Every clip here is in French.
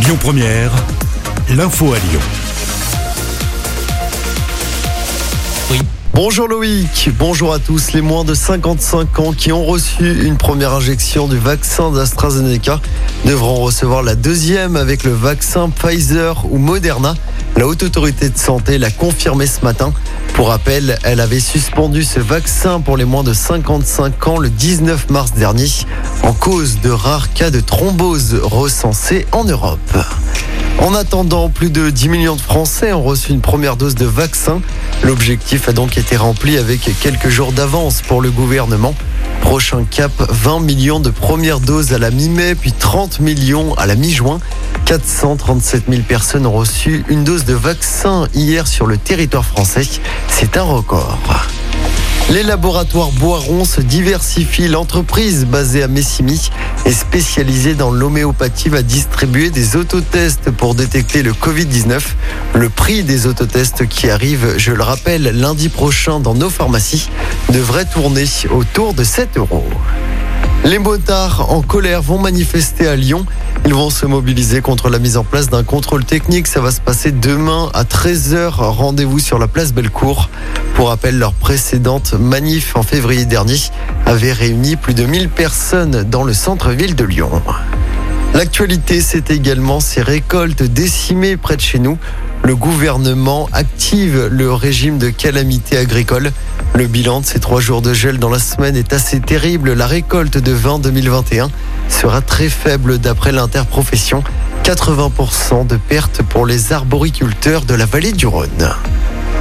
Lyon Première, l'info à Lyon. Bonjour Loïc, bonjour à tous. Les moins de 55 ans qui ont reçu une première injection du vaccin d'AstraZeneca devront recevoir la deuxième avec le vaccin Pfizer ou Moderna. La haute autorité de santé l'a confirmé ce matin. Pour rappel, elle avait suspendu ce vaccin pour les moins de 55 ans le 19 mars dernier en cause de rares cas de thrombose recensés en Europe. En attendant, plus de 10 millions de Français ont reçu une première dose de vaccin. L'objectif a donc été rempli avec quelques jours d'avance pour le gouvernement. Prochain cap, 20 millions de premières doses à la mi-mai, puis 30 millions à la mi-juin. 437 000 personnes ont reçu une dose de vaccin hier sur le territoire français. C'est un record. Les laboratoires Boiron se diversifient. L'entreprise basée à Messimy et spécialisée dans l'homéopathie va distribuer des autotests pour détecter le Covid-19. Le prix des autotests qui arrive, je le rappelle, lundi prochain dans nos pharmacies devrait tourner autour de 7 euros. Les motards en colère vont manifester à Lyon. Ils vont se mobiliser contre la mise en place d'un contrôle technique. Ça va se passer demain à 13h. Rendez-vous sur la place Bellecour. Pour rappel, leur précédente manif en février dernier avait réuni plus de 1000 personnes dans le centre-ville de Lyon. L'actualité, c'est également ces récoltes décimées près de chez nous. Le gouvernement active le régime de calamité agricole. Le bilan de ces trois jours de gel dans la semaine est assez terrible. La récolte de vin 2021 sera très faible d'après l'interprofession. 80% de pertes pour les arboriculteurs de la vallée du Rhône.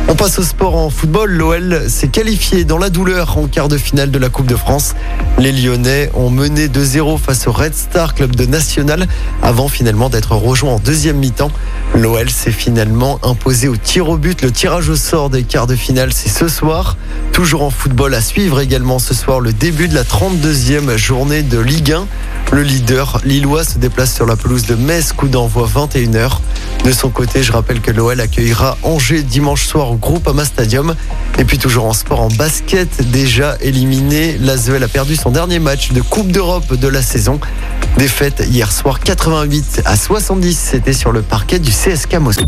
On passe au sport en football. L'OL s'est qualifié dans la douleur en quart de finale de la Coupe de France. Les Lyonnais ont mené 2-0 face au Red Star Club de National avant finalement d'être rejoint en deuxième mi-temps. L'OL s'est finalement imposé au tir au but. Le tirage au sort des quarts de finale, c'est ce soir. Toujours en football à suivre également ce soir le début de la 32e journée de Ligue 1. Le leader lillois se déplace sur la pelouse de Metz, coup d'envoi 21h. De son côté, je rappelle que l'OL accueillera Angers dimanche soir au Groupama Stadium. Et puis toujours en sport, en basket, déjà éliminé, l'Asvel a perdu son dernier match de Coupe d'Europe de la saison. Défaite hier soir 88 à 70, c'était sur le parquet du CSK Moscou.